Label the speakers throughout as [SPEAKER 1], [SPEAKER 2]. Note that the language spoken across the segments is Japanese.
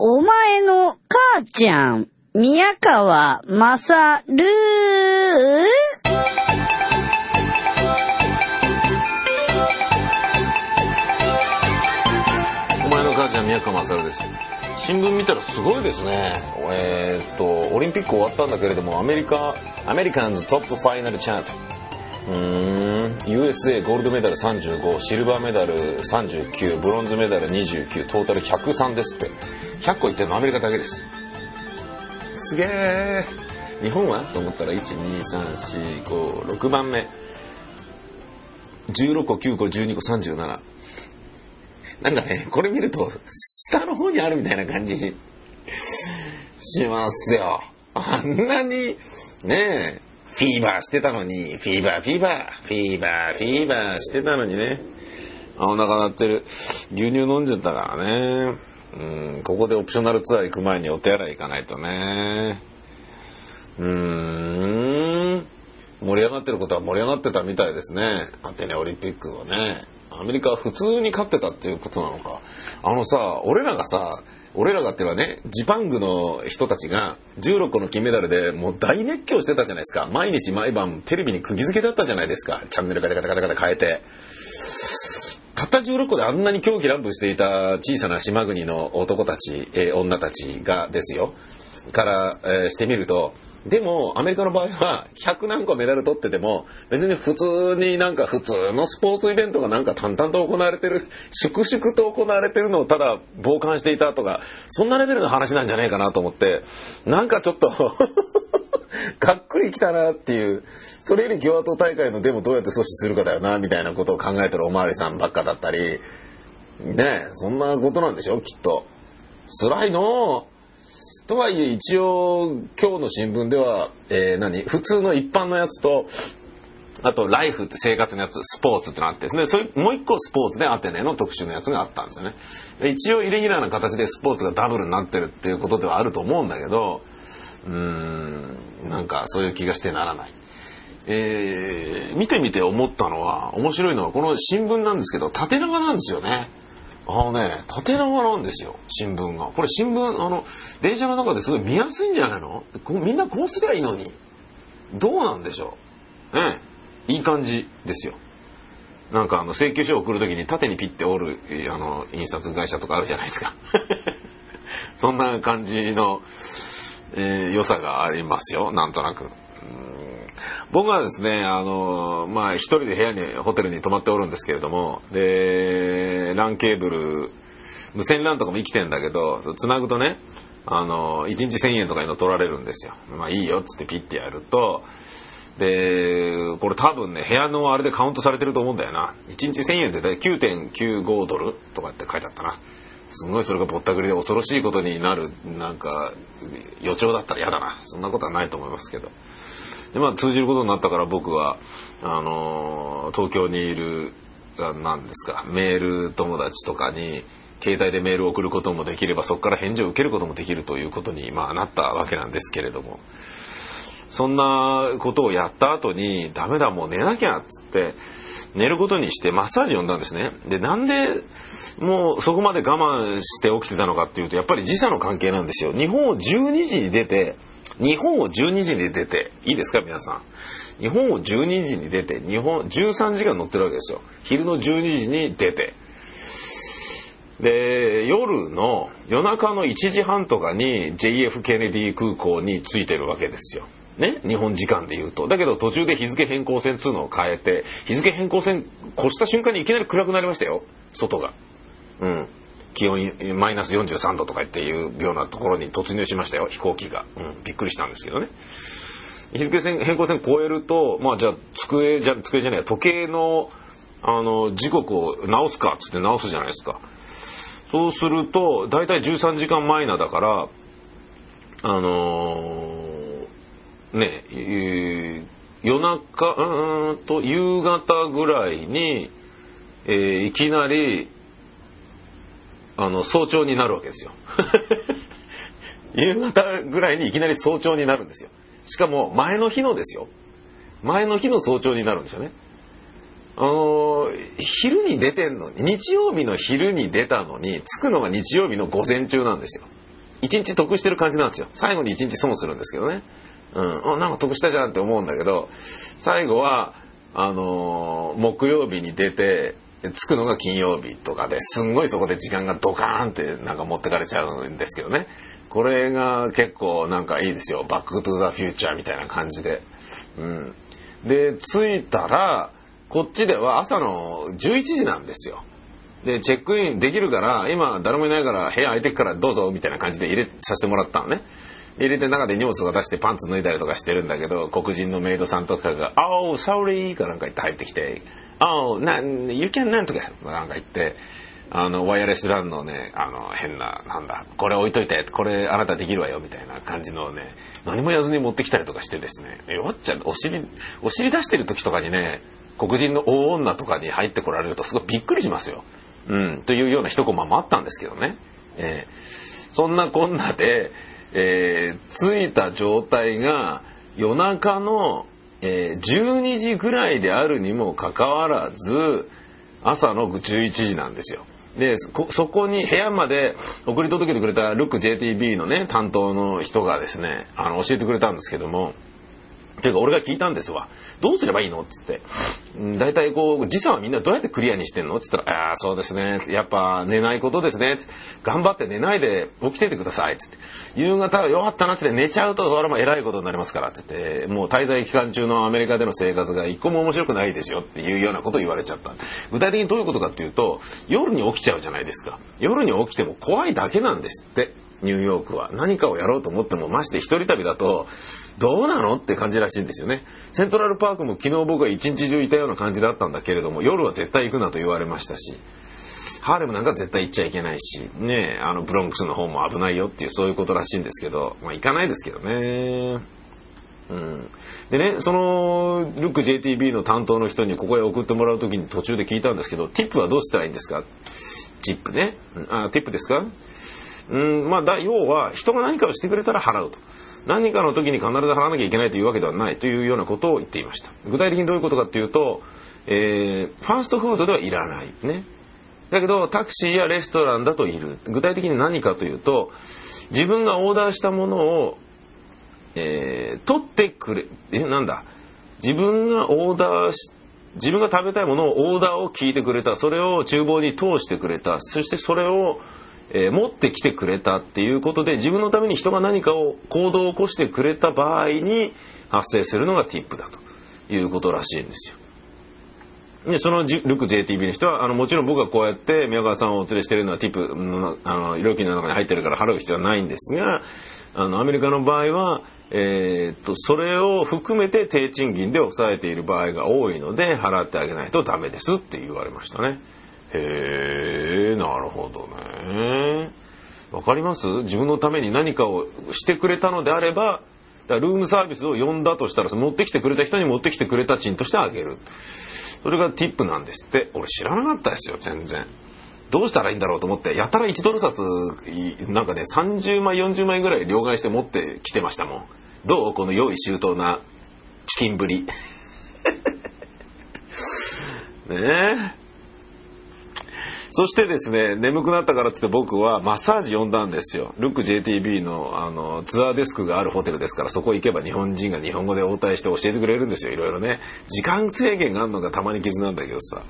[SPEAKER 1] お前の母ちゃん、宮川まさる
[SPEAKER 2] お前の母ちゃん宮川勝。です新聞見たらすごいですね。えーっとオリンピック終わったんだけれどもアメリカアメリカンズトップファイナルチャント。うーん。USA ゴールドメダル35シルバーメダル39ブロンズメダル29トータル103ですって。100個いってるのアメリカだけですすげえ日本は？と思ったら123456番目16個9個12個37なんかね、これ見ると、下の方にあるみたいな感じしますよ。あんなに、ねえ、フィーバーしてたのに、フィーバー、フィーバー、フィーバー、フィーバーしてたのにね。お腹鳴ってる。牛乳飲んじゃったからね。うん、ここでオプショナルツアー行く前にお手洗い行かないとね。うーん。盛り上がってることは盛り上がってたみたいですね。アテネオリンピックをね。アメリカは普通に勝ってたっていうことなのか。あのさ、俺らがさ、俺らがっていうのはね、ジパングの人たちが16個の金メダルでもう大熱狂してたじゃないですか。毎日毎晩テレビに釘付けだったじゃないですか。チャンネルガチャガチャガチャガチャ変えて。たった16個であんなに狂気乱舞していた小さな島国の男たち、えー女たちがですよ。から、えーしてみると、でも、アメリカの場合は、100何個メダル取ってても、別に普通になんか普通のスポーツイベントがなんか淡々と行われてる、粛々と行われてるのをただ傍観していたとか、そんなレベルの話なんじゃないかなと思って、なんかちょっと、がっくりきたなっていう、それより共和党大会のデモどうやって阻止するかだよな、みたいなことを考えてるおまわりさんばっかだったり、ねえ、そんなことなんでしょ、きっと。辛いの。とはいえ一応今日の新聞では、えー何普通の一般のやつとあとライフって生活のやつスポーツってなってですね。それもう一個スポーツでアテネの特集のやつがあったんですよね。一応イレギュラーな形でスポーツがダブルになってるっていうことではあると思うんだけどうーんなんかそういう気がしてならないえー見てみて思ったのは面白いのはこの新聞なんですけど縦長なんですよねあのね、縦長なんですよ、新聞が。これ新聞、あの、電車の中ですごい見やすいんじゃないの？みんなこうすりゃいいのに。どうなんでしょう？ねいい感じですよ。なんかあの、請求書を送るときに縦にピッて折る、あの、印刷会社とかあるじゃないですか。そんな感じの、えー良さがありますよ、なんとなく。僕はですね、あの、まあ、一人で部屋に、ホテルに泊まっておるんですけれども、で、ランケーブル、無線 LAN とかも生きてんだけど、そう繋ぐとね、あの、1日1000円とかいうの取られるんですよ。まあいいよっつってピッてやると、で、これ多分ね、部屋のあれでカウントされてると思うんだよな。1日1000円って9.95ドルとかって書いてあったな。すごいそれがぼったくりで恐ろしいことになる、なんか、予兆だったら嫌だな。そんなことはないと思いますけど。でまあ通じることになったから僕はあのー東京にいるあなんですかメール友達とかに携帯でメールを送ることもできればそこから返事を受けることもできるということに、まあ、なったわけなんですけれどもそんなことをやった後にダメだもう寝なきゃっつって寝ることにしてマッサージ呼んだんですね。でなんでもうそこまで我慢して起きてたのかっていうとやっぱり時差の関係なんですよ。日本を12時に出て日本を12時に出ていいですか皆さん。日本を12時に出て日本13時間乗ってるわけですよ。昼の12時に出て。で夜の夜中の1時半とかに JF ケネディ空港に着いてるわけですよ。ね、日本時間で言うと。だけど途中で日付変更線っつうのを変えて、日付変更線越した瞬間にいきなり暗くなりましたよ、外が。うん。気温マイナス43度とかっていうようなところに突入しましたよ、飛行機が。うん、びっくりしたんですけどね。日付線変更線超えると、まあじゃあ机じゃ、机じゃない、時計の、あの、時刻を直すかっつって直すじゃないですか。そうすると、だいたい13時間マイナだから、あのーね、え夜中、うんと、夕方ぐらいに、えーいきなり、あの、早朝になるわけですよ。夕方ぐらいにいきなり早朝になるんですよ。しかも、前の日のですよ。前の日の早朝になるんですよね。あのー昼に出てんのに、日曜日の昼に出たのに、着くのが日曜日の午前中なんですよ。一日得してる感じなんですよ。最後に一日損するんですけどね。うん。なんか得したじゃんって思うんだけど、最後は、あのー木曜日に出て、着くのが金曜日とかですんごいそこで時間がドカーンってなんか持ってかれちゃうんですけどね。これが結構なんかいいですよ。バックトゥザフューチャーみたいな感じで。うん。で、着いたら、こっちでは朝の11時なんですよ。で、チェックインできるから、今誰もいないから部屋空いてるからどうぞみたいな感じで入れさせてもらったのね。入れて中で荷物とか出してパンツ脱いだりとかしてるんだけど、黒人のメイドさんとかが、Oh, sorry! かなんか言って入ってきて、Oh, な、you can なんとかなんか言って、あの、ワイヤレスランのね、あの、変な、なんだ、これ置いといて、これあなたできるわよ、みたいな感じのね、何もやずに持ってきたりとかしてですね、え、わっちゃん、お尻、お尻出してる時とかにね、黒人の大女とかに入ってこられるとすごいびっくりしますよ。うん、というような一コマもあったんですけどね。えーそんなこんなで、えー着いた状態が夜中の、えー12時ぐらいであるにもかかわらず、朝の11時なんですよ。で、そこに部屋まで送り届けてくれたルック JTB のね、担当の人がですね、あの、教えてくれたんですけども、ていうか俺が聞いたんですわ。どうすればいいの？っつって。大体こう、時差はみんなどうやってクリアにしてんの？っつったら、ああ、そうですね。やっぱ寝ないことですね。頑張って寝ないで起きててください。つって。夕方弱ったなっつって寝ちゃうと、それも偉いことになりますから。って言って、もう滞在期間中のアメリカでの生活が一個も面白くないですよっていうようなことを言われちゃった。具体的にどういうことかっていうと、夜に起きちゃうじゃないですか。夜に起きても怖いだけなんですって。ニューヨークは。何かをやろうと思っても、まして一人旅だと、どうなのって感じらしいんですよね。セントラルパークも昨日僕は一日中いたような感じだったんだけれども、夜は絶対行くなと言われましたし、ハーレムなんか絶対行っちゃいけないし、ねあのブロンクスの方も危ないよっていうそういうことらしいんですけど、まあ行かないですけどね。うん。でね、その、ルック JTB の担当の人にここへ送ってもらうときに途中で聞いたんですけど、ティップはどうしたらいいんですか？チップね。あ、ティップですか？うん、まあだ、要は、人が何かをしてくれたら払うと。何かの時に必ず払わなきゃいけないというわけではないというようなことを言っていました。具体的にどういうことかっていうと、えー、ファーストフードではいらない。ね。だけど、タクシーやレストランだといる。具体的に何かというと、自分がオーダーしたものを、えー、取ってくれ、え、なんだ？自分がオーダーし、自分が食べたいものをオーダーを聞いてくれた。それを厨房に通してくれた。そしてそれを、えー持ってきてくれたっていうことで自分のために人が何かを行動を起こしてくれた場合に発生するのがティップだということらしいんですよ。で、そのルク JTB の人は、あの、もちろん僕がこうやって宮川さんをお連れしてるのはティップの、あの、料金の中に入ってるから払う必要はないんですが、あの、アメリカの場合は、えーっと、それを含めて低賃金で抑えている場合が多いので、払ってあげないとダメですって言われましたね。へえ、なるほどね。わかります？自分のために何かをしてくれたのであれば、だルームサービスを呼んだとしたら、持ってきてくれた人に持ってきてくれた賃としてあげる。それがティップなんですって。俺知らなかったですよ、全然。どうしたらいいんだろうと思って、やたら1ドル札、なんかね、30枚、40枚ぐらい両替して持ってきてましたもん。どう？この用意周到なチキンぶり。ねえ。そしてですね、眠くなったからっつって僕はマッサージ呼んだんですよ。ルック JTB のあのツアーデスクがあるホテルですから、そこ行けば日本人が日本語で応対して教えてくれるんですよ、いろいろね。時間制限があるのがたまに傷なんだけどさ。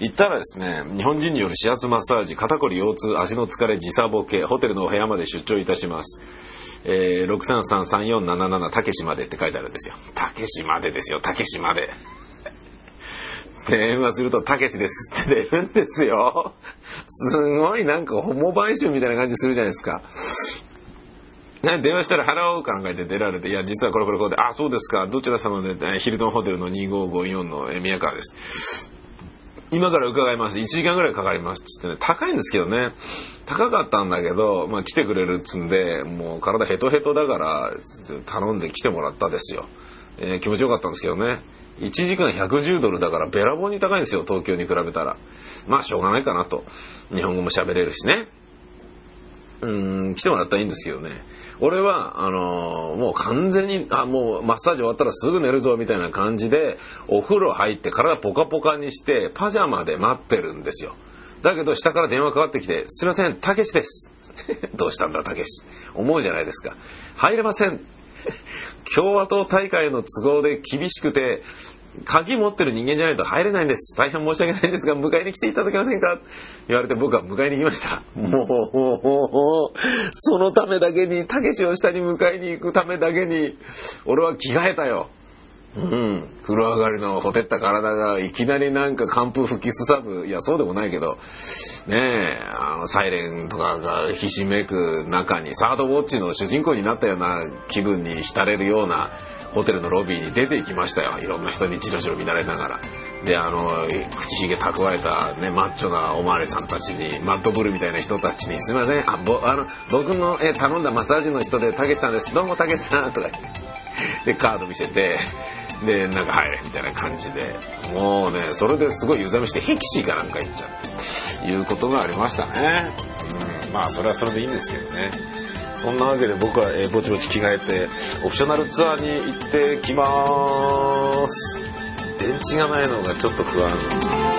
[SPEAKER 2] 行ったらですね、日本人による指圧マッサージ、肩こり、腰痛、足の疲れ、時差ボケ、ホテルのお部屋まで出張いたします。えー、633-3477たけしまでって書いてあるんですよ。たけしまでですよ、たけしまで。電話すると、たけしですって出るんですよ。すごいなんかホモ買収みたいな感じするじゃないですか。ね、電話したら払おうかなんか言って出られて、いや、実はこれこれこれで、あ、そうですか、どちら様で、えヒルトンホテルの2554の宮川です。今から伺います。1時間ぐらいかかります。つってね、高いんですけどね。高かったんだけど、まあ来てくれるっつんで、もう体ヘトヘトだから、頼んで来てもらったですよ。えー気持ちよかったんですけどね。1時間110ドルだからべらぼうに高いんですよ、東京に比べたら。まあしょうがないかなと。日本語も喋れるしね。うん、来てもらったらいいんですけどね。俺は、あのーもう完全に、あ、もうマッサージ終わったらすぐ寝るぞみたいな感じで、お風呂入って体ポカポカにして、パジャマで待ってるんですよ。だけど下から電話かかってきて、すいません、たけしです。どうしたんだ、たけし。思うじゃないですか。入れません。共和党大会の都合で厳しくて、鍵持ってる人間じゃないと入れないんです。大変申し訳ないんですが、迎えに来ていただけませんか？言われて僕は迎えに行きました。もう、そのためだけに、たけしを下に迎えに行くためだけに、俺は着替えたよ。うん。風呂上がりのほてった体がいきなりなんか寒風吹きすさぶ。いや、そうでもないけど、ねえ、あの、サイレンとかがひしめく中に、サードウォッチの主人公になったような気分に浸れるようなホテルのロビーに出て行きましたよ。いろんな人にじろじろ見られながら。で、あの、口ひげ蓄えたね、マッチョなおまわりさんたちに、マッドブルみたいな人たちに、すいません、あ、ぼ、あの、僕の、え、頼んだマッサージの人で、たけしさんです。どうもたけしさん、とか。で、カード見せて、で、なんか入れ、みたいな感じで。もうね、それですごい湯冷めして、ヘキシーかなんか行っちゃって、いうことがありましたね。うん、まあ、それはそれでいいんですけどね。そんなわけで僕は、えーぼちぼち着替えて、オプショナルツアーに行ってきまーす。電池がないのがちょっと不安。